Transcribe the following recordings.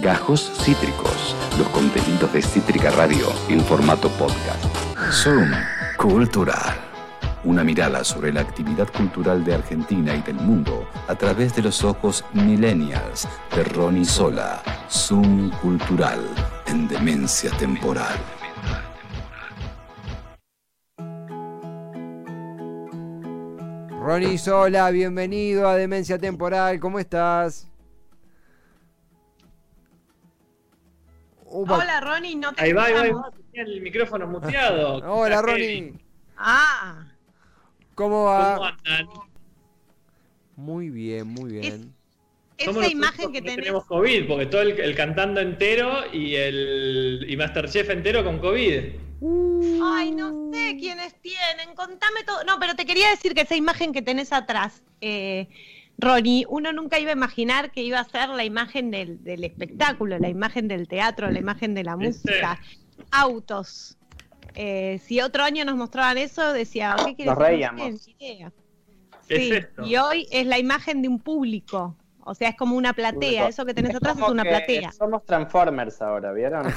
Gajos Cítricos, los contenidos de Cítrica Radio en formato podcast. Zoom Cultural. Una mirada sobre la actividad cultural de Argentina y del mundo a través de los ojos millennials de Ronnie Sola. Zoom Cultural en Demencia Temporal. Ronnie Sola, bienvenido a Demencia Temporal, ¿cómo estás? Upa. Hola, Ronnie, no te Ahí va, ahí va, ahí escuchamos. va, tenía el micrófono muteado. Hola Ronnie. Ah, ¿cómo va? ¿Cómo andan? Muy bien, muy bien. esa Somos los imagen que no tenés. tenemos COVID, porque todo el, el cantando entero y el y Masterchef entero con COVID. Ay, no sé quiénes tienen. Contame todo. No, pero te quería decir que esa imagen que tenés atrás, eh, Ronnie, uno nunca iba a imaginar que iba a ser la imagen del, del espectáculo, la imagen del teatro, la imagen de la ¿Viste? música, autos. Eh, si otro año nos mostraban eso, decía, ¿qué quiere Nos decir? reíamos. No sé, ni idea. ¿Qué Sí, es esto? y hoy es la imagen de un público. O sea, es como una platea. Eso que tenés atrás es una platea. Somos Transformers ahora, ¿vieron?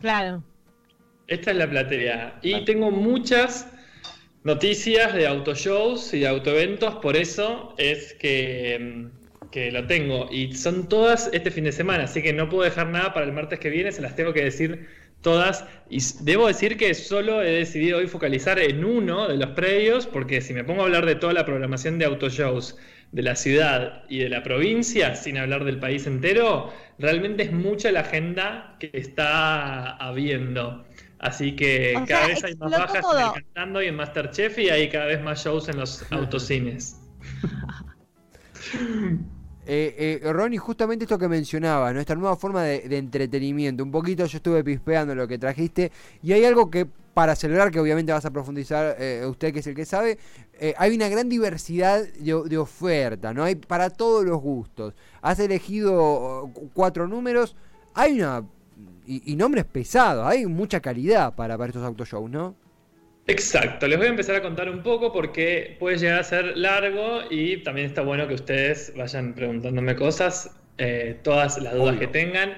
Claro. Esta es la platea. Y tengo muchas noticias de autoshows y de autoeventos, por eso es que, mm, que lo tengo. Y son todas este fin de semana, así que no puedo dejar nada para el martes que viene, se las tengo que decir todas. Y debo decir que solo he decidido hoy focalizar en uno de los predios, porque si me pongo a hablar de toda la programación de autoshows de la ciudad y de la provincia, sin hablar del país entero, realmente es mucha la agenda que está habiendo. Así que O cada sea, vez hay más bajas todo. en el cantando y en Masterchef y hay cada vez más shows en los autocines. Eh, eh, Ronnie, justamente esto que mencionabas, nuestra nueva forma de, de entretenimiento. Un poquito yo estuve pispeando lo que trajiste y hay algo que para celebrar, que obviamente vas a profundizar eh, usted que es el que sabe, eh, hay una gran diversidad de, de oferta, ¿no? Hay para todos los gustos. Has elegido oh, cu- cuatro números, hay una... Y, y nombres pesados, hay mucha calidad para, para estos autoshows, ¿no? Exacto, les voy a empezar a contar un poco porque puede llegar a ser largo y también está bueno que ustedes vayan preguntándome cosas, eh, todas las dudas Obvio. que tengan.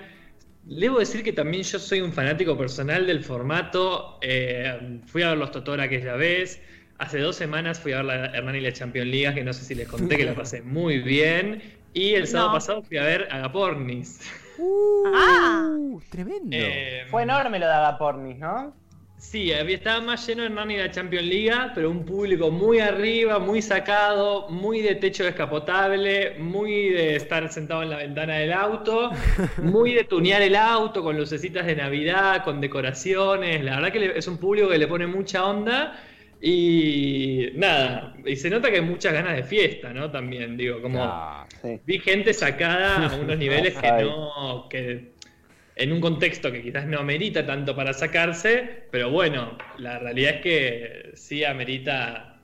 Debo decir que también yo soy un fanático personal del formato. eh, fui a ver los Totora aquella vez. Hace dos semanas fui a ver la Hernán y la Champions League, que no sé si les conté que la pasé muy bien. Y el sábado No. pasado fui a ver Agapornis. Ah. Uh, tremendo. Eh, Fue enorme lo de Agapornis, ¿no? Sí, había, estaba más lleno Hernán y la Champions League, pero un público muy arriba, muy sacado, muy de techo descapotable, muy de estar sentado en la ventana del auto, muy de tunear el auto con lucecitas de Navidad, con decoraciones. La verdad que es un público que le pone mucha onda y nada, y se nota que hay muchas ganas de fiesta, ¿no? También, digo, como Ah, Sí. vi gente sacada a unos niveles que no, que en un contexto que quizás no amerita tanto para sacarse, pero bueno, la realidad es que sí amerita,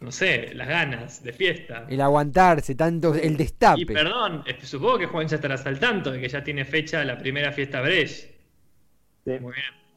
no sé, las ganas de fiesta. el aguantarse, tanto el destape. Y perdón, supongo que Juan ya estará al tanto de que ya tiene fecha la primera fiesta Brecht. Sí. Muy bien.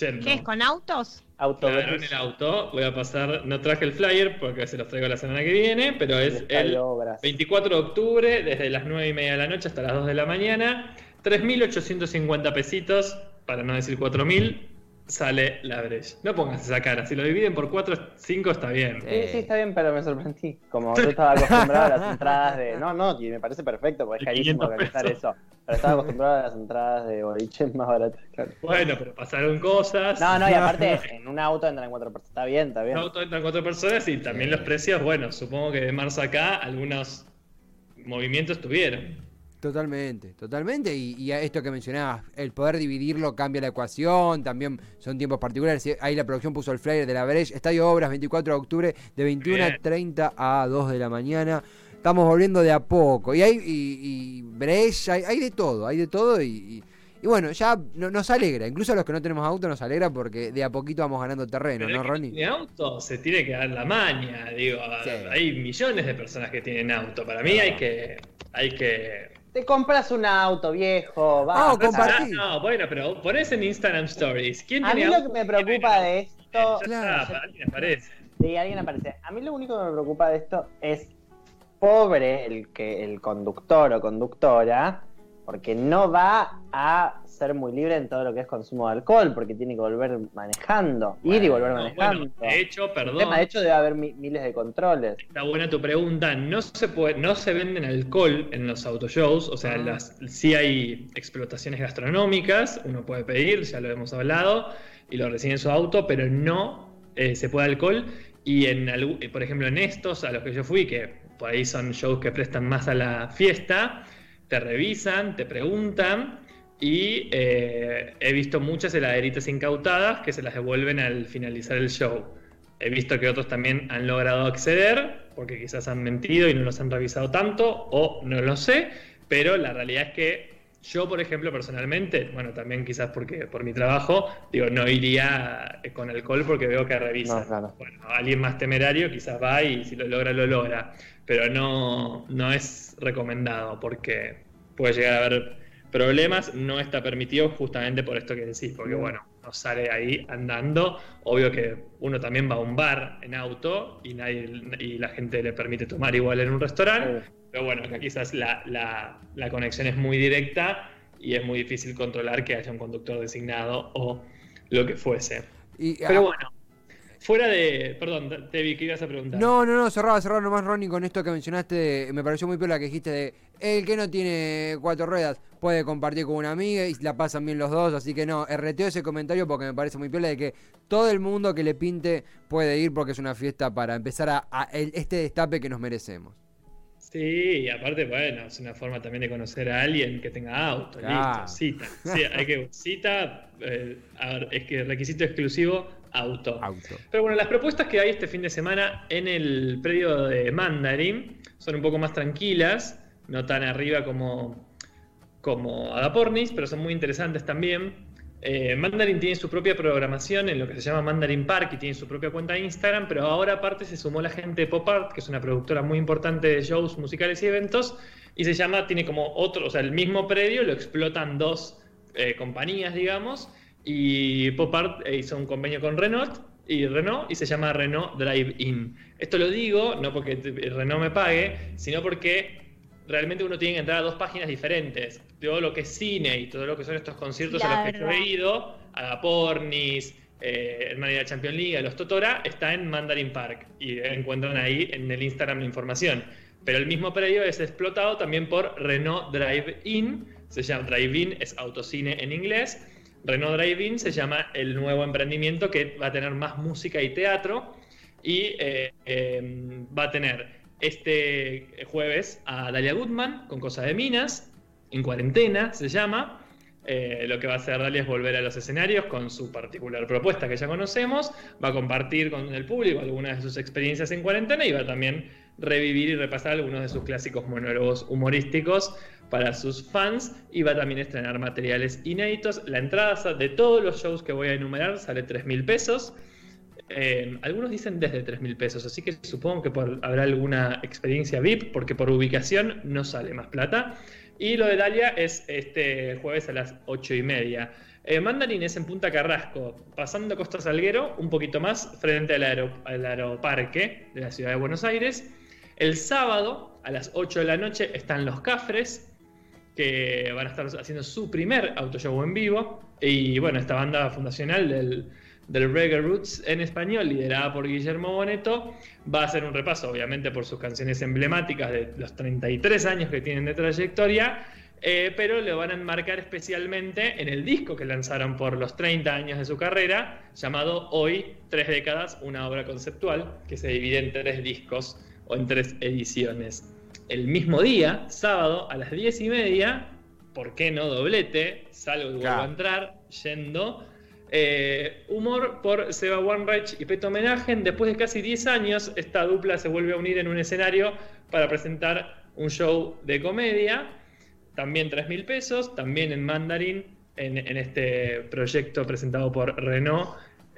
Yendo. ¿Qué es con autos? Auto Claro, en el auto. Voy a pasar, no traje el flyer porque se los traigo la semana que viene, pero es el Obras. 24 de octubre, desde las 9 y media de la noche hasta las 2 de la mañana. 3.850 pesitos, para no decir 4.000, sale la Breche. No pongas esa cara, si lo dividen por 4, 5 está bien. Sí, sí, está bien, pero me sorprendí. Como yo estaba acostumbrado a las entradas de. No, no, y me parece perfecto porque es carísimo 500 organizar pesos. eso. Pero estaba acostumbrado a las entradas de boliches más baratas, claro. Bueno, pero pasaron cosas. No, no, y aparte, en un auto entran cuatro personas. Está bien, está bien. En auto entran 4 personas y también los precios, bueno, supongo que de marzo acá algunos movimientos tuvieron. Totalmente, totalmente. Y, y a esto que mencionabas, el poder dividirlo cambia la ecuación, también son tiempos particulares. Y Ahí la producción puso el flyer de la Breche, Estadio Obras, 24 de octubre, de 21 a Bien. 30 a 2 de la mañana. Estamos volviendo de a poco. Y hay y, y Breche, hay, hay de todo, hay de todo. Y, y- bueno, ya no- nos alegra. Incluso a los que no tenemos auto nos alegra porque de a poquito vamos ganando terreno, Pero ¿no, Ronnie? auto se tiene que dar la maña, digo, Sí. hay millones de personas que tienen auto. Para mí hay que hay que Te compras un auto viejo, va. Ah, compartí. No, bueno, pero ponés en Instagram Stories. ¿Quién A mí lo que me ¿Quién preocupa de esto. Claro. está, alguien aparece. Sí, alguien aparece. A mí lo único que me preocupa de esto es pobre el que el conductor o conductora, porque no va a ser muy libre en todo lo que es consumo de alcohol, porque tiene que volver manejando, ir y volver manejando. bueno, de hecho, El perdón. tema, de hecho, debe haber mi- miles de controles. Está buena tu pregunta. No se puede, no se venden alcohol en los autoshows, o sea, Ah. las, sí hay explotaciones gastronómicas, uno puede pedir, ya lo hemos hablado, y lo recibe en su auto, pero no eh, se puede alcohol. Y en por ejemplo, en estos a los que yo fui, que por ahí son shows que prestan más a la fiesta, te revisan, te preguntan. Y eh, he visto muchas heladeritas incautadas que se las devuelven al finalizar el show. He visto que otros también han logrado acceder, porque quizás han mentido y no los han revisado tanto, o no lo sé, pero la realidad es que yo, por ejemplo, personalmente, bueno, también quizás porque por mi trabajo, digo, no iría con alcohol porque veo que. No, claro. Bueno, alguien más temerario quizás va y si lo logra, lo logra, pero no, no es recomendado porque puede llegar a haber problemas, no está permitido justamente por esto que decís, porque bueno, no sale ahí andando, obvio que uno también va a un bar en auto y, nadie, y la gente le permite tomar igual en un restaurante, pero bueno, acá quizás la, la- la conexión es muy directa y es muy difícil controlar que haya un conductor designado o lo que fuese. Y, Pero ah, bueno, fuera de... Perdón, Tevi, ¿qué ibas a preguntar? No, no, no, cerraba, cerraba nomás, Ronnie, con esto que mencionaste. me pareció muy piola que dijiste de el que no tiene cuatro ruedas puede compartir con una amiga y la pasan bien los dos. Así que no, RTO ese comentario porque me parece muy piola de que todo el mundo que le pinte puede ir porque es una fiesta para empezar a, a el- este destape que nos merecemos. Sí, y aparte, bueno, es una forma también de conocer a alguien que tenga auto, Claro. listo, cita. Sí, hay que, cita, eh, a ver, es que requisito exclusivo, auto. Auto. Pero bueno, las propuestas que hay este fin de semana en el predio de Mandarin son un poco más tranquilas, no tan arriba como, como Agapornis, pero son muy interesantes también. Eh, Mandarin tiene su propia programación en lo que se llama Mandarin Park y tiene su propia cuenta de Instagram, pero ahora aparte se sumó la gente de Pop Art, que es una productora muy importante de shows musicales y eventos, y se llama, tiene como otro, o sea, el mismo predio lo explotan dos eh, compañías, digamos, y Pop Art eh, hizo un convenio con Renault y Renault y se llama Renault Drive In. Esto lo digo no porque Renault me pague, sino porque realmente uno tiene que entrar a dos páginas diferentes. Todo lo que es cine y todo lo que son estos conciertos a los que yo he ido, Agapornis, eh, el Manera Champions League, los Totora, está en Mandarin Park y encuentran ahí en el Instagram la información. Pero el mismo predio es explotado también por Renault Drive In, se llama Drive In, es autocine en inglés. Renault Drive In se llama el nuevo emprendimiento que va a tener más música y teatro y eh, eh, va a tener este jueves a Dalia Goodman con Cosa de Minas, en cuarentena se llama. Eh, lo que va a hacer Dalia es volver a los escenarios con su particular propuesta que ya conocemos, va a compartir con el público algunas de sus experiencias en cuarentena y va a también revivir y repasar algunos de sus clásicos monólogos humorísticos para sus fans y va a también estrenar materiales inéditos. La entrada de todos los shows que voy a enumerar sale 3 mil pesos. Eh, algunos dicen desde 3 mil pesos, así que supongo que habrá alguna experiencia VIP, porque por ubicación no sale más plata. Y lo de Dalia es este jueves a las 8 y media. Eh, Mandarin es en Punta Carrasco, pasando Costa Salguero, un poquito más, frente al aeroparque de la ciudad de Buenos Aires. El sábado, a las 8 de la noche, están los Cafres, que van a estar haciendo su primer autoshow en vivo. Y bueno, esta banda fundacional del, del Reggae Roots en español, liderada por Guillermo Boneto, va a hacer un repaso, obviamente, por sus canciones emblemáticas de los 33 años que tienen de trayectoria. eh, pero lo van a enmarcar especialmente en el disco que lanzaron por los 30 años de su carrera, llamado Hoy, Tres Décadas, una obra conceptual que se divide en tres discos o en tres ediciones. El mismo día, sábado, a las 10 y media, ¿por qué no doblete? Salgo y vuelvo a entrar, yendo. Eh, humor por Seba Wanreich y Peto Homenagen. Después de casi 10 años, esta dupla se vuelve a unir en un escenario para presentar un show de comedia. También 3 mil pesos, también en Mandarin, en, en este proyecto presentado por Renault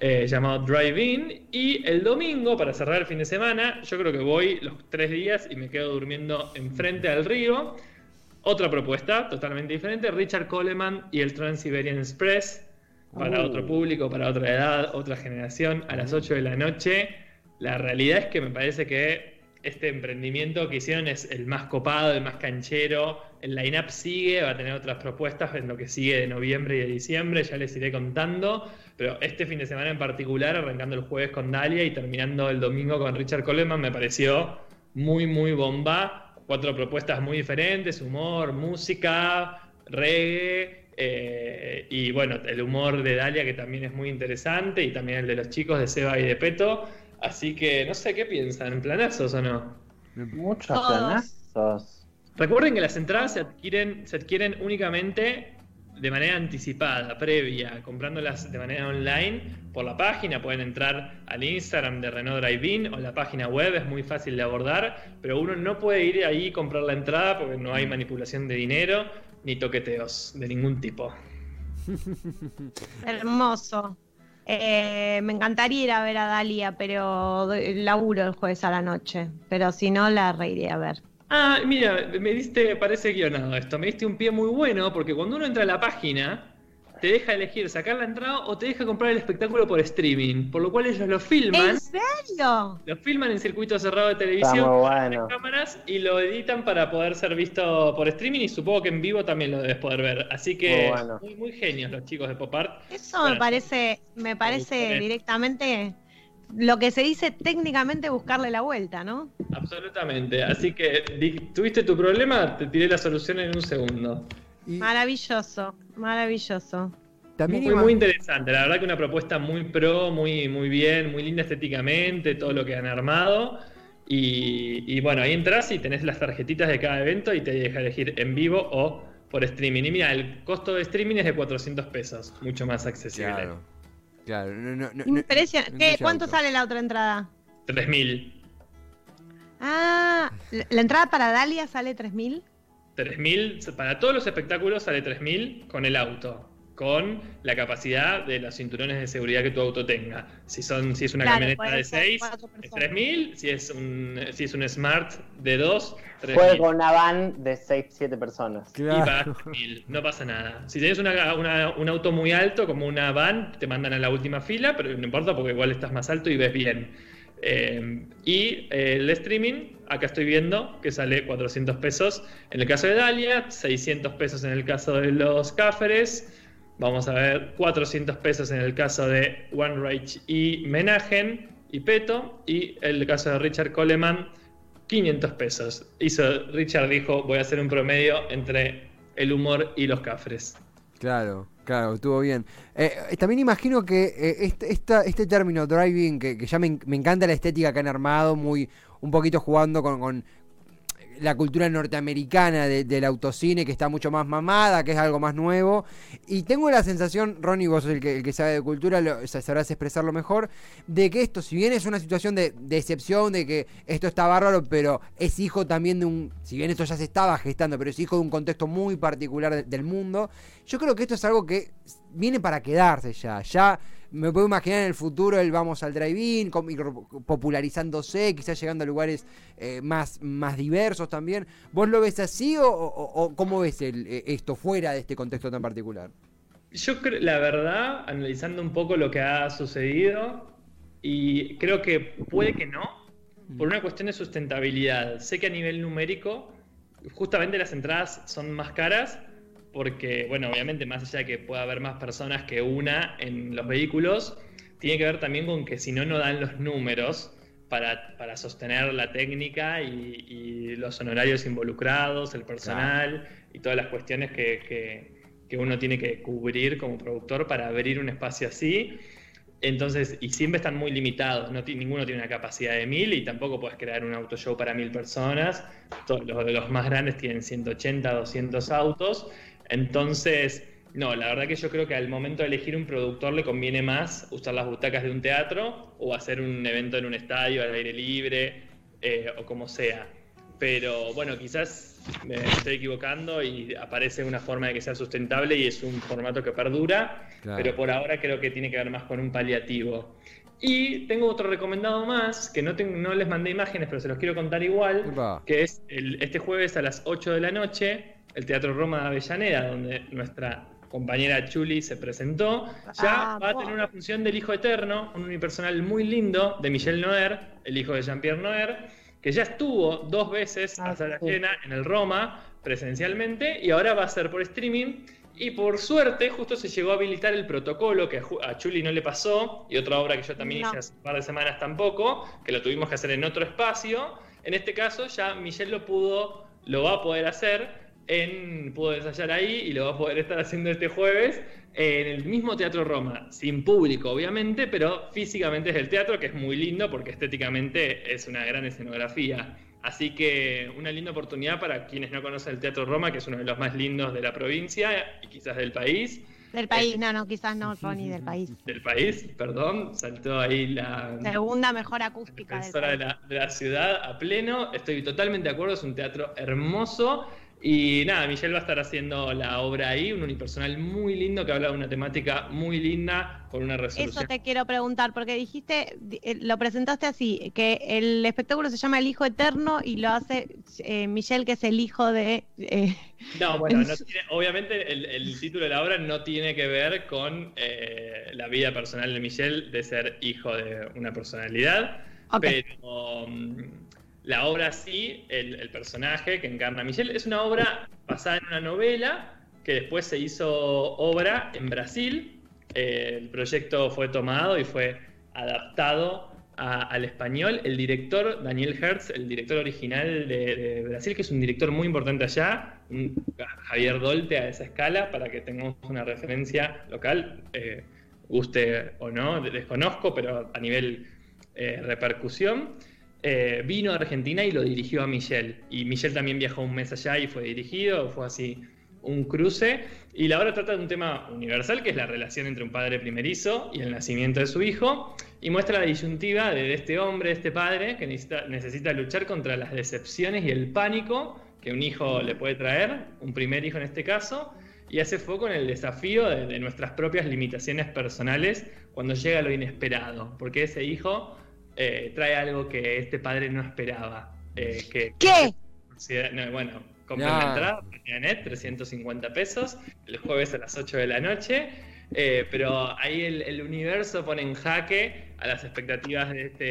eh, llamado Drive-In. Y el domingo, para cerrar el fin de semana, yo creo que voy los tres días y me quedo durmiendo enfrente al río. Otra propuesta totalmente diferente, Richard Coleman y el Trans-Siberian Express, para Uh. otro público, para otra edad, otra generación, a las 8 de la noche. La realidad es que me parece que este emprendimiento que hicieron es el más copado, el más canchero. El line-up sigue, va a tener otras propuestas en lo que sigue de noviembre y de diciembre, ya les iré contando. Pero este fin de semana en particular, arrancando el jueves con Dalia y terminando el domingo con Richard Coleman, me pareció muy, muy bomba. Cuatro propuestas muy diferentes, humor, música, reggae. eh, y bueno, el humor de Dalia que también es muy interesante y también el de los chicos de Seba y de Peto. Así que no sé qué piensan, planazos o no. Muchos Todos. planazos. Recuerden que las entradas se adquieren, se adquieren únicamente de manera anticipada, previa, comprándolas de manera online por la página. Pueden entrar al Instagram de Renault Drive-In o la página web, es muy fácil de abordar, pero uno no puede ir ahí y comprar la entrada porque no hay manipulación de dinero ni toqueteos de ningún tipo. Hermoso. Eh, me encantaría ir a ver a Dalia, pero doy- laburo el jueves a la noche. Pero si no, la reiré a ver. Ah, mira, me diste, parece guionado esto, me diste un pie muy bueno porque cuando uno entra a la página te deja elegir sacar la entrada o te deja comprar el espectáculo por streaming, por lo cual ellos lo filman. ¿En serio? Lo filman en circuito cerrado de televisión, muy con bueno. cámaras y lo editan para poder ser visto por streaming y supongo que en vivo también lo debes poder ver. Así que Muy bueno. muy, muy genios los chicos de Pop Art. Eso Bueno, me parece, me parece directamente lo que se dice técnicamente buscarle la vuelta, ¿no? Absolutamente. Así que tuviste tu problema, te tiré la solución en un segundo. Y Maravilloso, maravilloso. también Muy, muy interesante, la verdad que una propuesta muy pro, muy, muy bien, muy linda estéticamente, todo lo que han armado. Y, y bueno, ahí entras y tenés las tarjetitas de cada evento y te deja elegir en vivo o por streaming. Y mira, el costo de streaming es de 400 pesos, mucho más accesible. Claro. Claro, no, no, no, no- Impresionante. no ¿Qué? ¿Cuánto auto. sale la otra entrada? 3000. Ah, la la entrada para Dalia sale 3000. 3000, para todos los espectáculos sale 3000 con el auto, con la capacidad de los cinturones de seguridad que tu auto tenga. Si son si es una Claro, camioneta puede de ser 6, cuatro es personas. 3000, si es un si es un Smart de 2, Juega 3000. con una van de 6, 7 personas. Y pagas Claro. 3000, no pasa nada. Si tienes una- una- un auto muy alto, como una van, te mandan a la última fila, pero no importa porque igual estás más alto y ves bien. Eh, y eh, el streaming, acá estoy viendo que sale 400 pesos en el caso de Dalia, 600 pesos en el caso de los Cáferes, vamos a ver 400 pesos en el caso de One Rage y Menagen y Peto, y el caso de Richard Coleman, 500 pesos. Hizo, Richard dijo, voy a hacer un promedio entre el humor y los cafres. Claro, claro, estuvo bien. Eh, eh, también imagino que eh, este, este término driving, que, ya me, me encanta la estética que han armado, muy un poquito jugando con la cultura norteamericana de- del autocine, que está mucho más mamada, que es algo más nuevo. Y tengo la sensación, Ronnie, vos sos el que, el que sabe de cultura, sabrás expresarlo mejor, de que esto, si bien es una situación de, de excepción, de que esto está bárbaro, pero es hijo también de un, si bien esto ya se estaba gestando, pero es hijo de un contexto muy particular de- del mundo, yo creo que esto es algo que viene para quedarse ya. Ya me puedo imaginar en el futuro el vamos al drive-in, popularizándose, quizás llegando a lugares eh, más, más diversos también. ¿Vos lo ves así o, o- o cómo ves el, eh, esto fuera de este contexto tan particular? Yo creo, la verdad, analizando un poco lo que ha sucedido, y creo que puede que no, por una cuestión de sustentabilidad. Sé que a nivel numérico, justamente las entradas son más caras, porque, bueno, obviamente, más allá de que pueda haber más personas que una en los vehículos, tiene que ver también con que si no, no dan los números para, para sostener la técnica y, y los honorarios involucrados, el personal y todas las cuestiones que, que- que uno tiene que cubrir como productor para abrir un espacio así. Entonces, y siempre están muy limitados, no ninguno tiene una capacidad de mil y tampoco puedes crear un auto show para mil personas. Todos los, los más grandes tienen 180, 200 autos. Entonces, no, la verdad que yo creo que al momento de elegir un productor le conviene más usar las butacas de un teatro o hacer un evento en un estadio al aire libre eh, o como sea. Pero bueno, quizás me estoy equivocando y aparece una forma de que sea sustentable y es un formato que perdura, Claro. pero por ahora creo que tiene que ver más con un paliativo. Y tengo otro recomendado más, que no, tengo- no les mandé imágenes, pero se los quiero contar igual, Epa. que es el- este jueves a las 8 de la noche, el Teatro Roma de Avellaneda, donde nuestra compañera Chuli se presentó, ya Ah, va a tener una función del Hijo Eterno, un unipersonal muy lindo de Michel Noer, el hijo de Jean-Pierre Noer, que ya estuvo dos veces Ah, a sala sí. llena en el Roma presencialmente y ahora va a ser por streaming. Y por suerte, justo se llegó a habilitar el protocolo que a Chuli no le pasó, y otra obra que yo también No. hice hace un par de semanas tampoco, que lo tuvimos que hacer en otro espacio. En este caso, ya Michelle lo pudo, lo va a poder hacer, en, pudo ensayar ahí y lo va a poder estar haciendo este jueves en el mismo Teatro Roma, sin público obviamente, pero físicamente es el teatro, que es muy lindo porque estéticamente es una gran escenografía. Así que una linda oportunidad para quienes no conocen el Teatro Roma, que es uno de los más lindos de la provincia y quizás del país. Del país, no, no, quizás no, Ronnie, del país. Del país, perdón, saltó ahí la Segunda mejor acústica del defensora de país. la, de la ciudad a pleno. Estoy totalmente de acuerdo, es un teatro hermoso. Y nada, Michelle va a estar haciendo la obra ahí, un unipersonal muy lindo que habla de una temática muy linda con una resolución. Eso te quiero preguntar, porque dijiste, di- eh, lo presentaste así, que el espectáculo se llama El Hijo Eterno y lo hace eh, Michelle, que es el hijo de... eh, No, bueno, no tiene- obviamente el, el título de la obra no tiene que ver con eh, la vida personal de Michelle de ser hijo de una personalidad, pero mm, la obra sí, el, personaje que encarna a Michelle, es una obra basada en una novela que después se hizo obra en Brasil. Eh, el proyecto fue tomado y fue adaptado al español. El director, Daniel Hertz, el director original de, Brasil, que es un director muy importante allá, Javier Dolte a esa escala, para que tengamos una referencia local, eh, guste o no, desconozco, pero a nivel eh, repercusión. Eh, vino a Argentina y lo dirigió a Michelle. Y Michelle también viajó un mes allá y fue dirigido, fue así un cruce. Y la obra trata de un tema universal, que es la relación entre un padre primerizo y el nacimiento de su hijo. Y muestra la disyuntiva de este hombre, este padre, que necesita, necesita luchar contra las decepciones y el pánico que un hijo le puede traer, un primer hijo en este caso, y hace foco en el desafío de, de nuestras propias limitaciones personales cuando llega lo inesperado, porque ese hijo eh, trae algo que este padre no esperaba. eh, que, ¿Qué? que- no, bueno, compren No. la entrada, net, 350 pesos, el jueves a las 8 de la noche. eh, pero ahí el, el universo pone en jaque a las expectativas de este,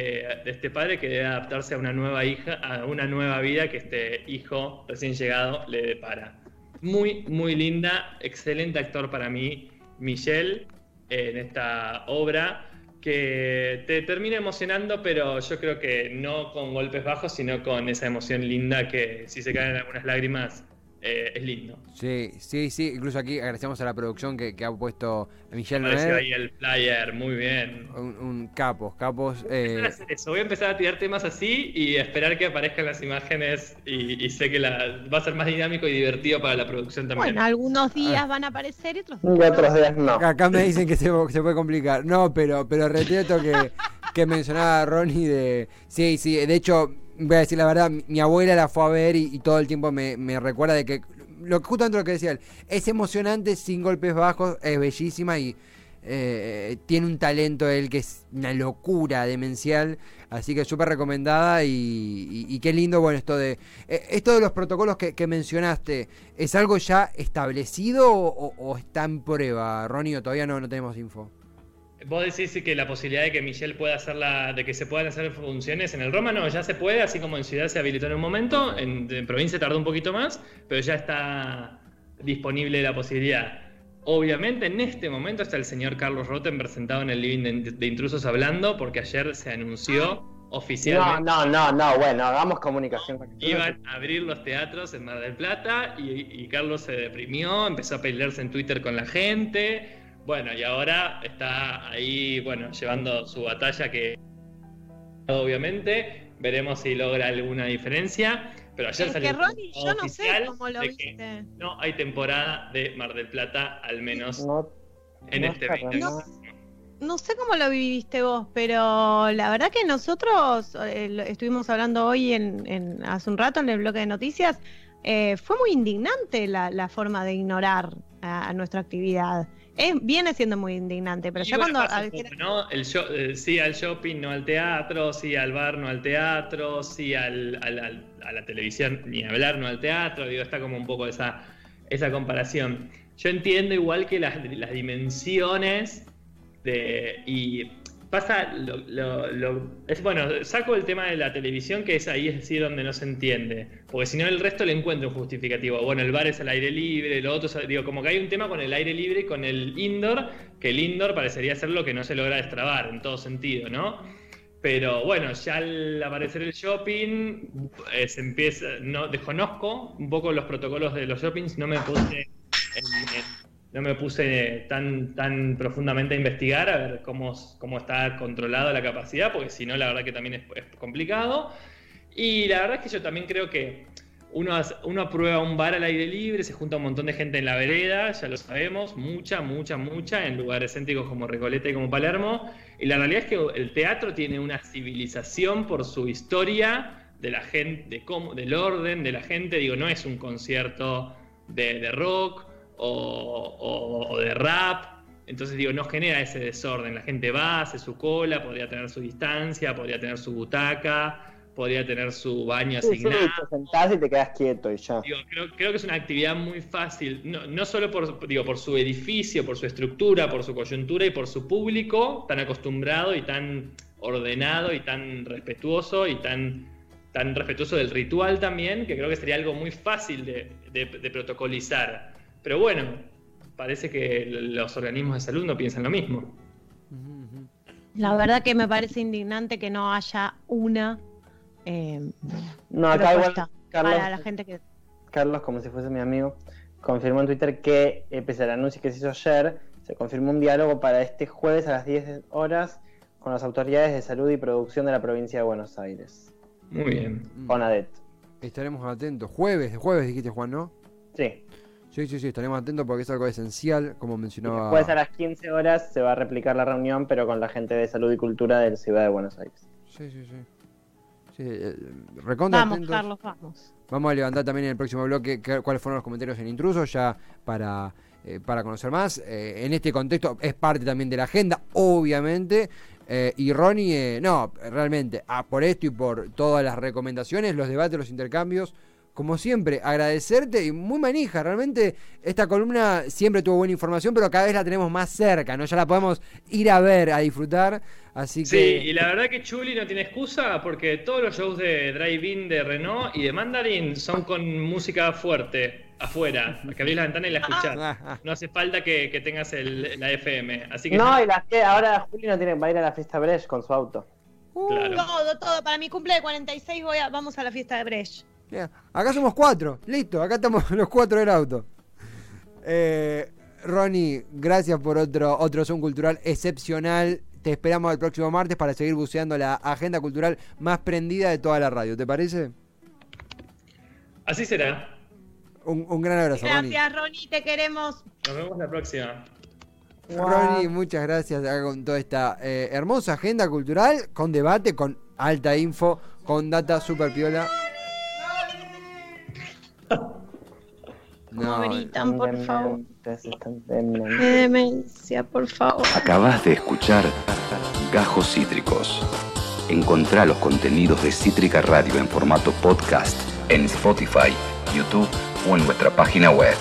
de este padre que debe adaptarse a una nueva hija, a una nueva vida que este hijo recién llegado le depara. Muy, muy linda, excelente actor para mí, Michelle, eh, en esta obra, que te termina emocionando, pero yo creo que no con golpes bajos, sino con esa emoción linda que si se caen algunas lágrimas, eh, es lindo. Sí, sí, sí. Incluso aquí agradecemos a la producción que, que ha puesto a Michelle Apareció ahí el flyer, muy bien. Un, un capos, capos. Voy a eh, hacer eso, voy a empezar a tirar temas así y esperar que aparezcan las imágenes y, y sé que la, va a ser más dinámico y divertido para la producción también. Bueno, algunos días Ah. van a aparecer y otros Y días otros no. días no. Acá me dicen que se, se puede complicar. No, pero, pero retiro que, que mencionaba Ronnie de. Sí, sí, de hecho, voy a decir la verdad, mi, abuela la fue a ver y, todo el tiempo me, recuerda de que. Lo, justamente lo que decía él, es emocionante, sin golpes bajos, es bellísima y eh, tiene un talento él que es una locura demencial. Así que súper recomendada y, qué lindo, bueno, esto de eh, esto de los protocolos que, que mencionaste, ¿es algo ya establecido o está en prueba, Ronnie? o todavía no, no tenemos info. Vos decís que la posibilidad de que Michelle pueda hacerla, de que se puedan hacer funciones en el Roma, no, ya se puede, así como en Ciudad se habilitó en un momento, en, en provincia tardó un poquito más, pero ya está disponible la posibilidad. Obviamente en este momento está el señor Carlos Rottenberg sentado en el living de, de intrusos hablando, porque ayer se anunció No, oficialmente no, no, no, bueno, hagamos comunicación con iban a abrir los teatros en Mar del Plata y, y Carlos se deprimió, empezó a pelearse en Twitter con la gente. Bueno, y ahora está ahí, bueno, llevando su batalla que obviamente veremos si logra alguna diferencia. Pero ayer Es salió que Ronnie, yo no sé oficial cómo lo viste. no hay temporada de Mar del Plata, al menos No, en no este está 20. No, no sé cómo lo viviste vos, pero la verdad que nosotros eh, estuvimos hablando hoy en, en- hace un rato en el bloque de noticias. eh, fue muy indignante la, la forma de ignorar a, a nuestra actividad. Es, viene siendo muy indignante, pero Y ya bueno, cuando poco, ¿no? El sho- eh, sí al shopping, no al teatro, sí al bar, no al teatro, sí al, al- al- a la televisión, ni hablar, no al teatro, digo, está como un poco esa, esa comparación. Yo entiendo igual que las, las dimensiones de, y pasa lo, lo- lo- es bueno, saco el tema de la televisión, que es ahí es decir donde no se entiende. Porque si no el resto le encuentro un justificativo. Bueno, el bar es al aire libre, lo otro, es- digo, como que hay un tema con el aire libre y con el indoor, que el indoor parecería ser lo que no se logra destrabar en todo sentido, ¿no? Pero bueno, ya al aparecer el shopping, eh, se empieza, no, desconozco un poco los protocolos de los shoppings, no me puse, en- no me puse tan, tan profundamente a investigar a ver cómo, cómo está controlada la capacidad, porque si no, la verdad que también es, complicado. Y la verdad es que yo también creo que uno, uno aprueba un bar al aire libre, se junta un montón de gente en la vereda, ya lo sabemos, mucha, mucha, mucha, en lugares céntricos como Recoleta y como Palermo. Y la realidad es que el teatro tiene una civilización por su historia de la gente, de cómo, del orden de la gente. Digo, no es un concierto de rock o, de rap. Entonces digo, no genera ese desorden. La gente va, hace su cola, podría tener su distancia, podría tener su butaca, podría tener su baño Sí, sí, asignado. te sentás y te quedas quieto y ya. Digo, creo, creo que es una actividad muy fácil, no, no solo por, digo, por su edificio, por su estructura, por su coyuntura y por su público tan acostumbrado y tan ordenado y tan respetuoso y tan, tan respetuoso del ritual también, que creo que sería algo muy fácil de, de- de protocolizar. Pero bueno, parece que los organismos de salud no piensan lo mismo. La verdad que me parece indignante que no haya una eh, No, acá igual Carlos, para la gente que... Carlos, como si fuese mi amigo, confirmó en Twitter que, eh, pese al anuncio que se hizo ayer, se confirmó un diálogo para este jueves a las 10 horas con las autoridades de salud y producción de la provincia de Buenos Aires. Muy bien. Con ADET. Estaremos atentos. Jueves, jueves dijiste Juan, ¿no? Sí. Sí, sí, sí, estaremos atentos porque es algo esencial, como Y mencionaba. después a las 15 horas se va a replicar la reunión, pero con la gente de salud y cultura de la ciudad de Buenos Aires. Sí, sí, sí. Sí, eh, recontra Vamos, atentos. Carlos, vamos. Vamos a levantar también en el próximo bloque cuáles fueron los comentarios en intrusos ya para, eh, para conocer más. Eh, en este contexto es parte también de la agenda, obviamente. Eh, y Ronnie, eh, no, realmente, ah, por esto y por todas las recomendaciones, los debates, los intercambios, como siempre, agradecerte y muy manija. Realmente esta columna siempre tuvo buena información, pero cada vez la tenemos más cerca, ¿no? Ya la podemos ir a ver, a disfrutar. Así Sí, que. y la verdad que Chuli no tiene excusa porque todos los shows de Drive-In de Renault y de Mandarin son con música fuerte, afuera, que abrís la ventana y la escuchás. No hace falta que, que tengas el- la FM. Así que No, y la que ahora Juli no tiene va a ir a la fiesta Brecht con su auto. claro. Todo, todo. Para mi cumple de 46 voy a, vamos a la fiesta de Brecht. Acá somos cuatro, listo, acá estamos los cuatro del auto. Eh, Ronnie, gracias por otro, otro Zoom cultural excepcional. Te esperamos el próximo martes para seguir buceando la agenda cultural más prendida de toda la radio. ¿Te parece? Así será. Un, un gran abrazo, Ronnie. Gracias, Ronnie, te queremos. Nos vemos la próxima. Ronnie, muchas gracias acá con toda esta eh, hermosa agenda cultural, con debate, con alta info, con data super piola. No, gritan, por favor. Qué demencia, por favor. Acabas de escuchar Gajos Cítricos. Encontrá los contenidos de Cítrica Radio en formato podcast en Spotify, YouTube o en nuestra página web.